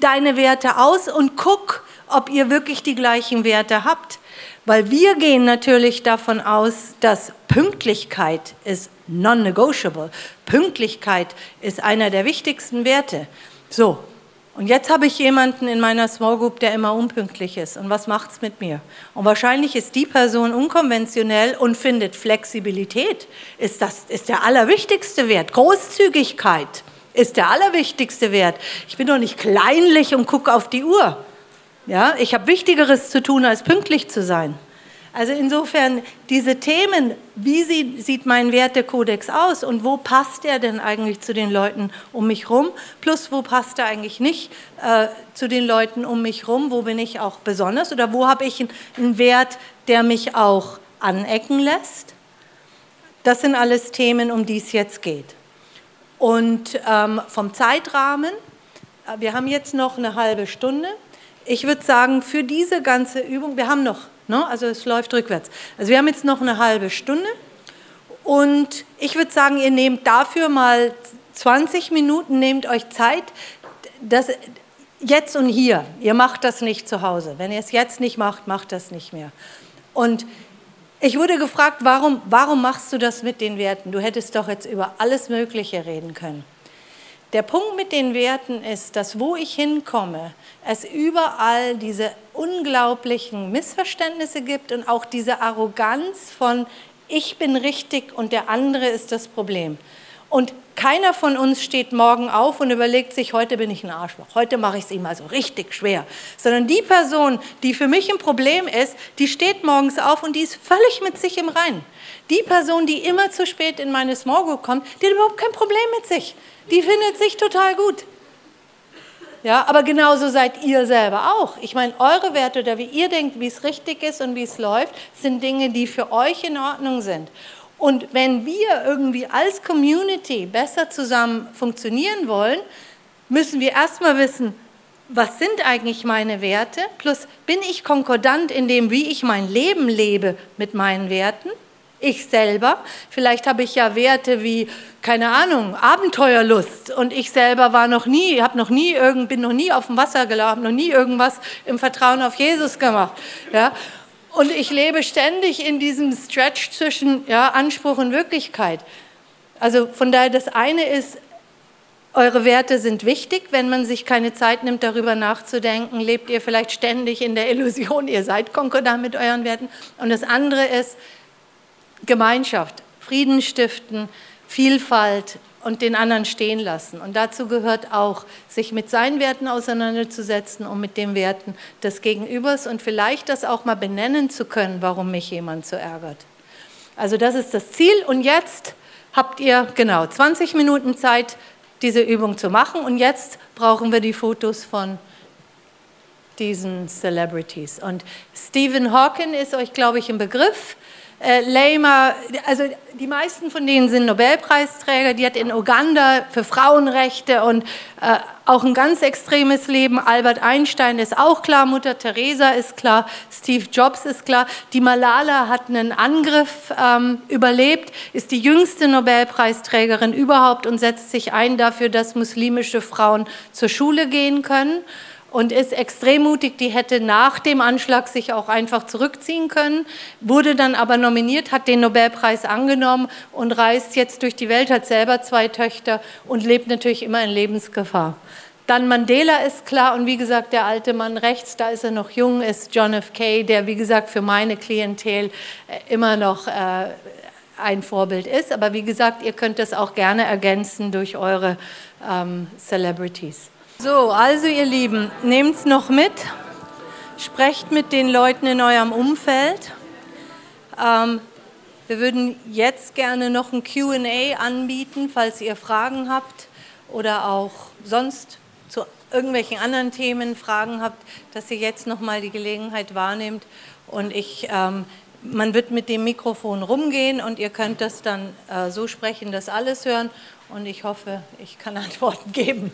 deine Werte aus und guck, ob ihr wirklich die gleichen Werte habt. Weil wir gehen natürlich davon aus, dass Pünktlichkeit ist non-negotiable. Pünktlichkeit ist einer der wichtigsten Werte. So, Und jetzt habe ich jemanden in meiner Small Group, der immer unpünktlich ist. Und was macht es mit mir? Und wahrscheinlich ist die Person unkonventionell und findet Flexibilität ist, das, ist der allerwichtigste Wert. Großzügigkeit ist der allerwichtigste Wert. Ich bin doch nicht kleinlich und gucke auf die Uhr. Ja, ich habe Wichtigeres zu tun, als pünktlich zu sein. Also insofern diese Themen, wie sieht mein Wertekodex aus und wo passt er denn eigentlich zu den Leuten um mich rum, plus wo passt er eigentlich nicht äh, zu den Leuten um mich rum, wo bin ich auch besonders oder wo habe ich einen Wert, der mich auch anecken lässt. Das sind alles Themen, um die es jetzt geht. Und ähm, vom Zeitrahmen, äh, wir haben jetzt noch eine halbe Stunde. Ich würde sagen, für diese ganze Übung, wir haben noch Ne? Also es läuft rückwärts. Also wir haben jetzt noch eine halbe Stunde und ich würde sagen, ihr nehmt dafür mal 20 Minuten, nehmt euch Zeit. Das, jetzt und hier. Ihr macht das nicht zu Hause. Wenn ihr es jetzt nicht macht, macht das nicht mehr. Und ich wurde gefragt, warum, warum machst du das mit den Werten? Du hättest doch jetzt über alles Mögliche reden können. Der Punkt mit den Werten ist, dass wo ich hinkomme, es überall diese unglaublichen Missverständnisse gibt und auch diese Arroganz von ich bin richtig und der andere ist das Problem. Und keiner von uns steht morgen auf und überlegt sich, heute bin ich ein Arschloch, heute mache ich es ihm also richtig schwer. Sondern die Person, die für mich ein Problem ist, die steht morgens auf und die ist völlig mit sich im Reinen. Die Person, die immer zu spät in meine Small Group kommt, die hat überhaupt kein Problem mit sich. Die findet sich total gut. Ja, aber genauso seid ihr selber auch. Ich meine, eure Werte oder wie ihr denkt, wie es richtig ist und wie es läuft, sind Dinge, die für euch in Ordnung sind. Und wenn wir irgendwie als Community besser zusammen funktionieren wollen, müssen wir erstmal wissen, was sind eigentlich meine Werte? Plus, bin ich konkordant in dem, wie ich mein Leben lebe mit meinen Werten? Ich selber, vielleicht habe ich ja Werte wie, keine Ahnung, Abenteuerlust und ich selber war noch nie, habe noch nie irgend, bin noch nie auf dem Wasser gelaufen, noch nie irgendwas im Vertrauen auf Jesus gemacht. Ja? Und ich lebe ständig in diesem Stretch zwischen ja, Anspruch und Wirklichkeit. Also von daher, das eine ist, eure Werte sind wichtig. Wenn man sich keine Zeit nimmt, darüber nachzudenken, lebt ihr vielleicht ständig in der Illusion, ihr seid konkordant mit euren Werten. Und das andere ist, Gemeinschaft, Frieden stiften, Vielfalt und den anderen stehen lassen. Und dazu gehört auch, sich mit seinen Werten auseinanderzusetzen und mit den Werten des Gegenübers und vielleicht das auch mal benennen zu können, warum mich jemand so ärgert. Also das ist das Ziel. Und jetzt habt ihr genau 20 Minuten Zeit, diese Übung zu machen. Und jetzt brauchen wir die Fotos von diesen Celebrities. Und Stephen Hawking ist euch, glaube ich, im Begriff äh, Lema, also die meisten von denen sind Nobelpreisträger, die hat in Uganda für Frauenrechte und äh, auch ein ganz extremes Leben. Albert Einstein ist auch klar, Mutter Teresa ist klar, Steve Jobs ist klar. Die Malala hat einen Angriff ähm, überlebt, ist die jüngste Nobelpreisträgerin überhaupt und setzt sich ein dafür, dass muslimische Frauen zur Schule gehen können und ist extrem mutig. Die hätte nach dem Anschlag sich auch einfach zurückziehen können, wurde dann aber nominiert, hat den Nobelpreis angenommen und reist jetzt durch die Welt, hat selber zwei Töchter und lebt natürlich immer in Lebensgefahr. Dann Mandela ist klar und wie gesagt, der alte Mann rechts, da ist er noch jung, ist John F. K., der wie gesagt für meine Klientel äh, immer noch äh, ein Vorbild ist. Aber wie gesagt, ihr könnt das auch gerne ergänzen durch eure ähm, Celebrities. So, also ihr Lieben, nehmt es noch mit, sprecht mit den Leuten in eurem Umfeld. Ähm, wir würden jetzt gerne noch ein QA anbieten, falls ihr Fragen habt oder auch sonst zu irgendwelchen anderen Themen Fragen habt, dass ihr jetzt noch mal die Gelegenheit wahrnehmt. Und ich, ähm, man wird mit dem Mikrofon rumgehen und ihr könnt das dann äh, so sprechen, dass alles hören. Und ich hoffe, ich kann Antworten geben.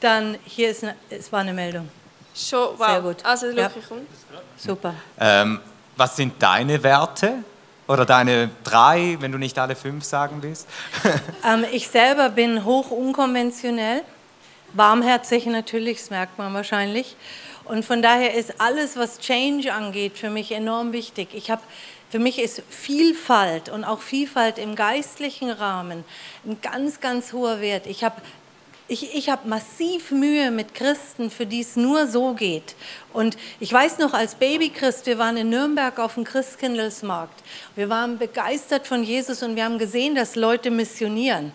Dann hier ist eine, es war eine Meldung. Schon, wow. Sehr gut. Also, ja. Super. Ähm, was sind deine Werte? Oder deine drei, wenn du nicht alle fünf sagen willst? ähm, ich selber bin hoch unkonventionell, warmherzig natürlich, das merkt man wahrscheinlich. Und von daher ist alles, was Change angeht, für mich enorm wichtig. Ich habe für mich ist Vielfalt und auch Vielfalt im geistlichen Rahmen ein ganz, ganz hoher Wert. Ich habe ich, ich habe massiv Mühe mit Christen, für die es nur so geht. Und ich weiß noch, als Babychrist, wir waren in Nürnberg auf dem Christkindlesmarkt. Wir waren begeistert von Jesus und wir haben gesehen, dass Leute missionieren.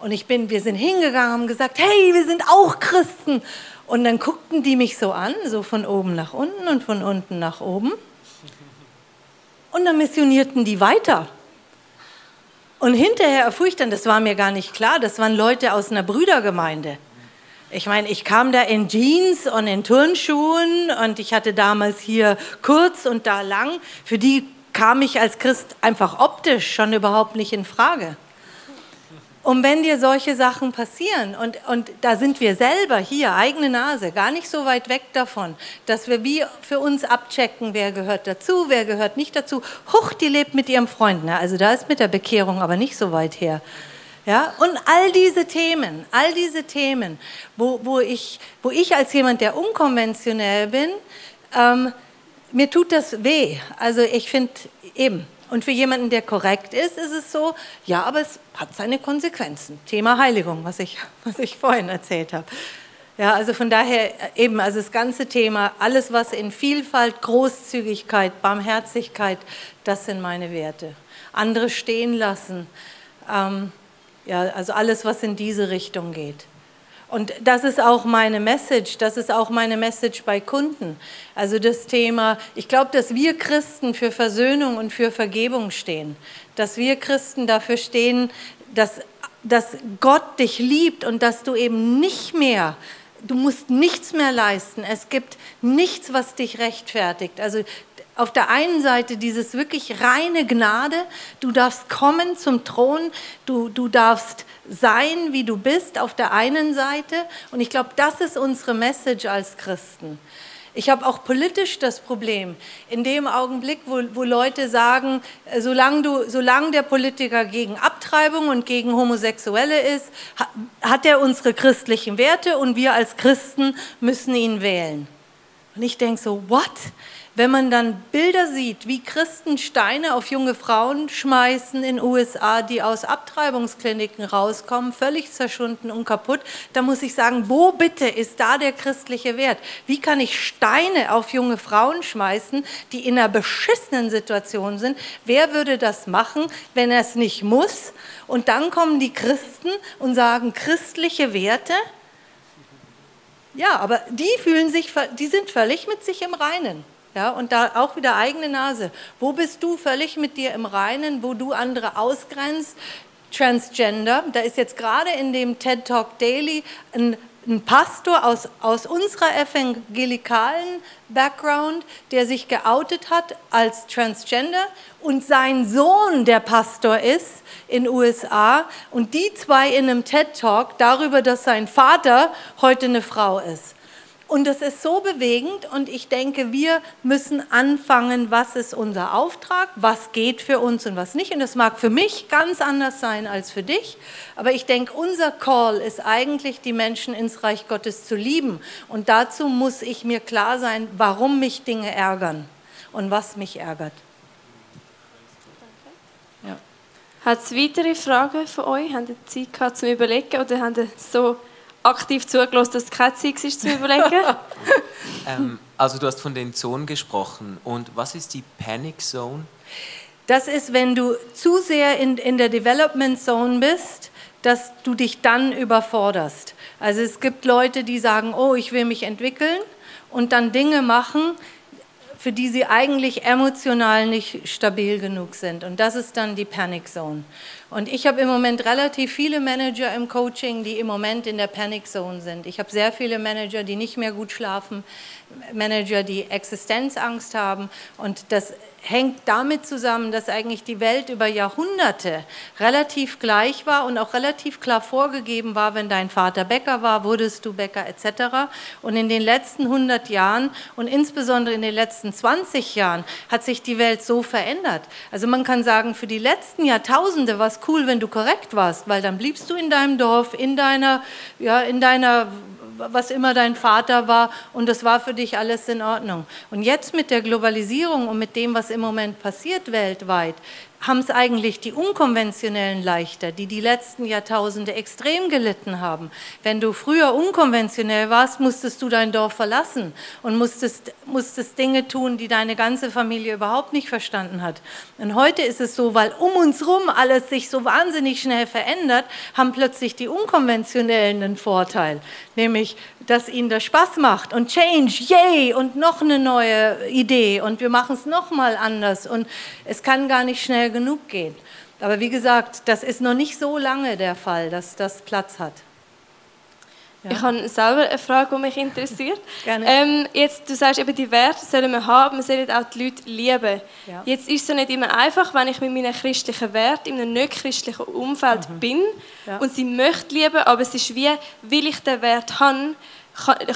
Und ich bin, wir sind hingegangen und haben gesagt, hey, wir sind auch Christen. Und dann guckten die mich so an, so von oben nach unten und von unten nach oben. Und dann missionierten die weiter. Und hinterher erfuhr ich dann, das war mir gar nicht klar, das waren Leute aus einer Brüdergemeinde. Ich meine, ich kam da in Jeans und in Turnschuhen und ich hatte damals hier kurz und da lang. Für die kam ich als Christ einfach optisch schon überhaupt nicht in Frage. Und wenn dir solche Sachen passieren, und, und da sind wir selber hier, eigene Nase, gar nicht so weit weg davon, dass wir wie für uns abchecken, wer gehört dazu, wer gehört nicht dazu. Huch, die lebt mit ihrem Freund. Na, also da ist mit der Bekehrung aber nicht so weit her. Ja, und all diese Themen, all diese Themen, wo, wo, ich, wo ich als jemand, der unkonventionell bin, ähm, mir tut das weh. Also ich finde eben, und für jemanden, der korrekt ist, ist es so, ja, aber es hat seine Konsequenzen. Thema Heiligung, was ich, was ich vorhin erzählt habe. Ja, also von daher eben, also das ganze Thema, alles, was in Vielfalt, Großzügigkeit, Barmherzigkeit, das sind meine Werte. Andere stehen lassen, ähm, ja, also alles, was in diese Richtung geht. Und das ist auch meine Message, das ist auch meine Message bei Kunden. Also das Thema, ich glaube, dass wir Christen für Versöhnung und für Vergebung stehen. Dass wir Christen dafür stehen, dass, dass Gott dich liebt und dass du eben nicht mehr du musst nichts mehr leisten. Es gibt nichts, was dich rechtfertigt. Also auf der einen Seite dieses wirklich reine Gnade, du darfst kommen zum Thron, du, du darfst sein, wie du bist, auf der einen Seite. Und ich glaube, das ist unsere Message als Christen. Ich habe auch politisch das Problem. In dem Augenblick, wo, wo Leute sagen, äh, solange, du, solange der Politiker gegen Abtreibung und gegen Homosexuelle ist, hat er unsere christlichen Werte und wir als Christen müssen ihn wählen. Und ich denke so, what? Wenn man dann Bilder sieht, wie Christen Steine auf junge Frauen schmeißen in USA, die aus Abtreibungskliniken rauskommen, völlig zerschunden und kaputt, dann muss ich sagen, wo bitte ist da der christliche Wert? Wie kann ich Steine auf junge Frauen schmeißen, die in einer beschissenen Situation sind? Wer würde das machen, wenn er es nicht muss? Und dann kommen die Christen und sagen, christliche Werte? Ja, aber die fühlen sich, die sind völlig mit sich im Reinen. Ja, und da auch wieder eigene Nase. Wo bist du völlig mit dir im Reinen, wo du andere ausgrenzt? Transgender. Da ist jetzt gerade in dem TED Talk Daily ein, ein Pastor aus, aus unserer evangelikalen Background, der sich geoutet hat als Transgender und sein Sohn der Pastor ist in USA und die zwei in einem TED Talk darüber, dass sein Vater heute eine Frau ist. Und das ist so bewegend und ich denke, wir müssen anfangen, was ist unser Auftrag, was geht für uns und was nicht. Und das mag für mich ganz anders sein als für dich, aber ich denke, unser Call ist eigentlich, die Menschen ins Reich Gottes zu lieben. Und dazu muss ich mir klar sein, warum mich Dinge ärgern und was mich ärgert. Ja. Hat es weitere Fragen von euch? Habt ihr Zeit gehabt zum Überlegen oder habt ihr so aktiv zugelassen, dass es keine Zeit ist, zu überlegen? ähm, also du hast von den Zonen gesprochen. Und was ist die Panic Zone? Das ist, wenn du zu sehr in, in der Development Zone bist, dass du dich dann überforderst. Also es gibt Leute, die sagen, oh, ich will mich entwickeln und dann Dinge machen, für die sie eigentlich emotional nicht stabil genug sind. Und das ist dann die Panic Zone. Und ich habe im Moment relativ viele Manager im Coaching, die im Moment in der Panic Zone sind. Ich habe sehr viele Manager, die nicht mehr gut schlafen, Manager, die Existenzangst haben. Und das hängt damit zusammen, dass eigentlich die Welt über Jahrhunderte relativ gleich war und auch relativ klar vorgegeben war, wenn dein Vater Bäcker war, wurdest du Bäcker etc. Und in den letzten 100 Jahren und insbesondere in den letzten 20 Jahren hat sich die Welt so verändert. Also man kann sagen, für die letzten Jahrtausende war es cool, wenn du korrekt warst, weil dann bliebst du in deinem Dorf, in deiner, ja, in deiner was immer dein Vater war und das war für dich alles in Ordnung. Und jetzt mit der Globalisierung und mit dem, was im Moment passiert weltweit, haben es eigentlich die Unkonventionellen leichter, die die letzten Jahrtausende extrem gelitten haben. Wenn du früher unkonventionell warst, musstest du dein Dorf verlassen und musstest, musstest Dinge tun, die deine ganze Familie überhaupt nicht verstanden hat. Und heute ist es so, weil um uns herum alles sich so wahnsinnig schnell verändert, haben plötzlich die Unkonventionellen einen Vorteil, nämlich, dass ihnen das Spaß macht und Change, yay, und noch eine neue Idee und wir machen es nochmal anders und es kann gar nicht schnell genug gehen. Aber wie gesagt, das ist noch nicht so lange der Fall, dass das Platz hat. Ja. Ich habe selber eine Frage, die mich interessiert. Gerne. Ähm, jetzt, du sagst eben, die Werte sollen wir haben, wir sollen auch die Leute lieben. Ja. Jetzt ist es so nicht immer einfach, wenn ich mit meinen christlichen Werten in einem nicht christlichen Umfeld mhm. bin ja. und sie möchte lieben, aber es ist wie, weil ich den Wert habe,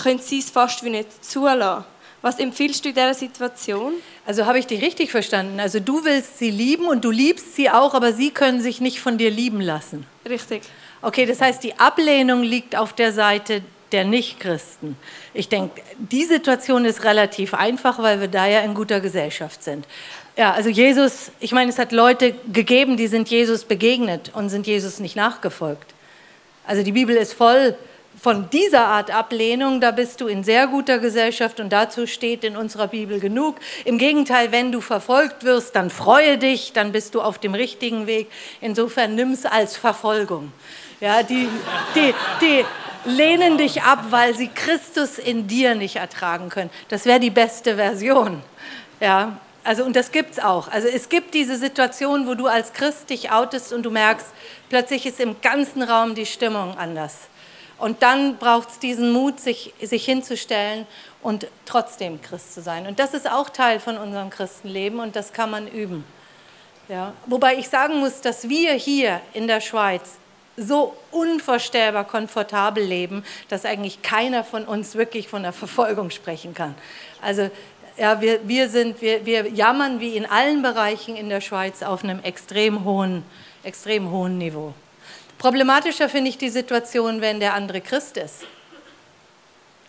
können sie es fast wie nicht zulassen. Was empfiehlst du in dieser Situation? Also habe ich dich richtig verstanden. Also du willst sie lieben und du liebst sie auch, aber sie können sich nicht von dir lieben lassen. Richtig. Okay, das heißt, die Ablehnung liegt auf der Seite der Nichtchristen. Ich denke, die Situation ist relativ einfach, weil wir da ja in guter Gesellschaft sind. Ja, also Jesus, ich meine, es hat Leute gegeben, die sind Jesus begegnet und sind Jesus nicht nachgefolgt. Also die Bibel ist voll von dieser Art Ablehnung, da bist du in sehr guter Gesellschaft und dazu steht in unserer Bibel genug. Im Gegenteil, wenn du verfolgt wirst, dann freue dich, dann bist du auf dem richtigen Weg. Insofern nimm es als Verfolgung. Ja, die, die, die lehnen dich ab, weil sie Christus in dir nicht ertragen können. Das wäre die beste Version. Ja, also, und das gibt es auch. Also es gibt diese Situation, wo du als Christ dich outest und du merkst, plötzlich ist im ganzen Raum die Stimmung anders. Und dann braucht es diesen Mut, sich, sich hinzustellen und trotzdem Christ zu sein. Und das ist auch Teil von unserem Christenleben und das kann man üben. Ja. Wobei ich sagen muss, dass wir hier in der Schweiz so unvorstellbar komfortabel leben, dass eigentlich keiner von uns wirklich von der Verfolgung sprechen kann. Also ja, wir, wir, sind, wir, wir jammern wie in allen Bereichen in der Schweiz auf einem extrem hohen, extrem hohen Niveau. Problematischer finde ich die Situation, wenn der andere Christ ist.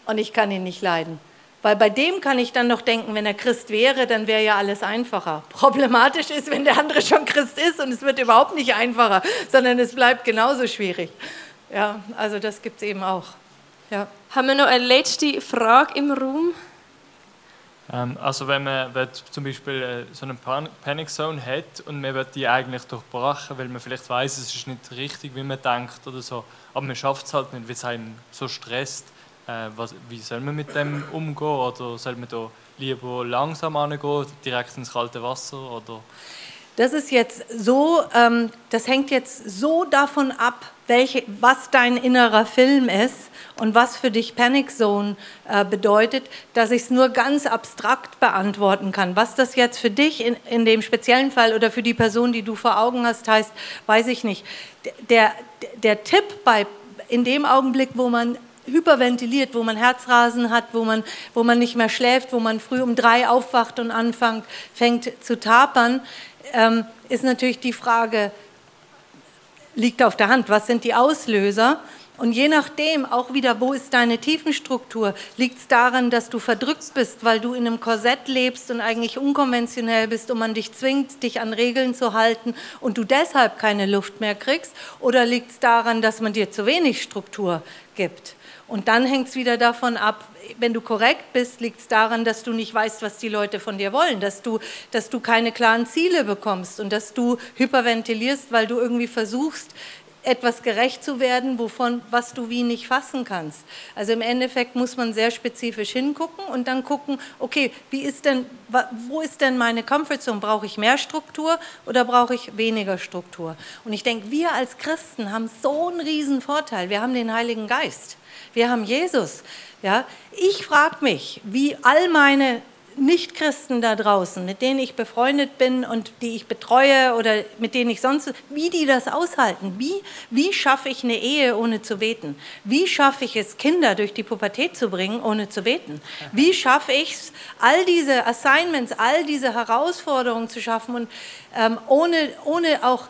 Und ich kann ihn nicht leiden. Weil bei dem kann ich dann noch denken, wenn er Christ wäre, dann wäre ja alles einfacher. Problematisch ist, wenn der andere schon Christ ist und es wird überhaupt nicht einfacher, sondern es bleibt genauso schwierig. Ja, also das gibt es eben auch. Ja. Haben wir noch eine letzte Frage im Raum? Ähm, also wenn man wenn zum Beispiel äh, so eine Panic Zone hat und man wird die eigentlich durchbrechen, weil man vielleicht weiß, es ist nicht richtig, wie man denkt oder so, aber man schafft es halt nicht, weil es einen so stresst. Äh, was, wie soll man mit dem umgehen oder soll man da lieber langsam angehen, direkt ins kalte Wasser oder? Das ist jetzt so, ähm, das hängt jetzt so davon ab, welche, was dein innerer Film ist und was für dich Panic Zone äh, bedeutet, dass ich es nur ganz abstrakt beantworten kann. Was das jetzt für dich in, in dem speziellen Fall oder für die Person, die du vor Augen hast, heißt, weiß ich nicht. Der, der Tipp bei, in dem Augenblick, wo man hyperventiliert, wo man Herzrasen hat, wo man, wo man nicht mehr schläft, wo man früh um drei aufwacht und anfängt fängt zu tapern, ähm, ist natürlich die Frage, liegt auf der Hand, was sind die Auslöser? Und je nachdem auch wieder, wo ist deine Tiefenstruktur? Liegt es daran, dass du verdrückt bist, weil du in einem Korsett lebst und eigentlich unkonventionell bist und man dich zwingt, dich an Regeln zu halten und du deshalb keine Luft mehr kriegst? Oder liegt es daran, dass man dir zu wenig Struktur gibt? Und dann hängt es wieder davon ab, wenn du korrekt bist, liegt es daran, dass du nicht weißt, was die Leute von dir wollen, dass du, dass du keine klaren Ziele bekommst und dass du hyperventilierst, weil du irgendwie versuchst, etwas gerecht zu werden, wovon, was du wie nicht fassen kannst. Also im Endeffekt muss man sehr spezifisch hingucken und dann gucken, okay, wie ist denn, wo ist denn meine Comfortzone? Brauche ich mehr Struktur oder brauche ich weniger Struktur? Und ich denke, wir als Christen haben so einen riesen Vorteil. Wir haben den Heiligen Geist. Wir haben Jesus. Ja? Ich frage mich, wie all meine Nichtchristen da draußen, mit denen ich befreundet bin und die ich betreue oder mit denen ich sonst, wie die das aushalten. Wie, wie schaffe ich eine Ehe ohne zu beten? Wie schaffe ich es, Kinder durch die Pubertät zu bringen ohne zu beten? Wie schaffe ich es, all diese Assignments, all diese Herausforderungen zu schaffen und ähm, ohne, ohne auch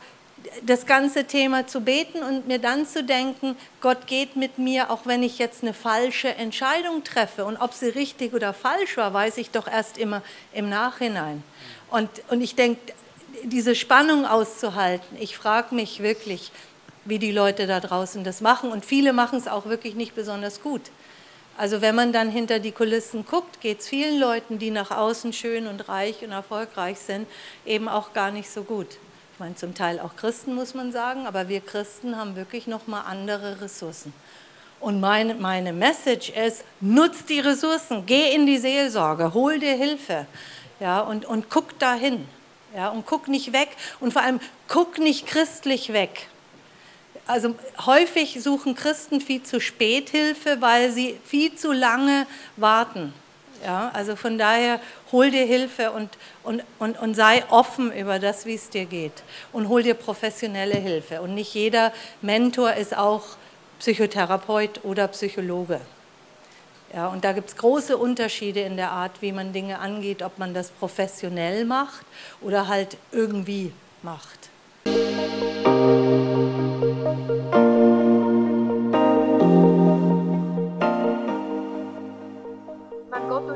das ganze Thema zu beten und mir dann zu denken, Gott geht mit mir, auch wenn ich jetzt eine falsche Entscheidung treffe. Und ob sie richtig oder falsch war, weiß ich doch erst immer im Nachhinein. Und, und ich denke, diese Spannung auszuhalten, ich frage mich wirklich, wie die Leute da draußen das machen. Und viele machen es auch wirklich nicht besonders gut. Also wenn man dann hinter die Kulissen guckt, geht es vielen Leuten, die nach außen schön und reich und erfolgreich sind, eben auch gar nicht so gut. Ich meine, zum Teil auch Christen, muss man sagen, aber wir Christen haben wirklich nochmal andere Ressourcen. Und meine, meine Message ist, nutz die Ressourcen, geh in die Seelsorge, hol dir Hilfe ja, und, und guck dahin. Ja, und guck nicht weg und vor allem guck nicht christlich weg. Also häufig suchen Christen viel zu spät Hilfe, weil sie viel zu lange warten. Ja, also von daher hol dir Hilfe und, und, und, und sei offen über das, wie es dir geht. Und hol dir professionelle Hilfe. Und nicht jeder Mentor ist auch Psychotherapeut oder Psychologe. Ja, und da gibt es große Unterschiede in der Art, wie man Dinge angeht, ob man das professionell macht oder halt irgendwie macht.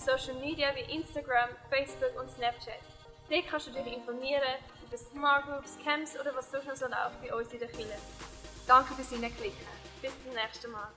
Social Media wie Instagram, Facebook und Snapchat. Dort kannst du dich informieren über Smart Groups, Camps oder was noch so läuft bei uns in der Kirche. Danke fürs Hineinklicken. Bis zum nächsten Mal.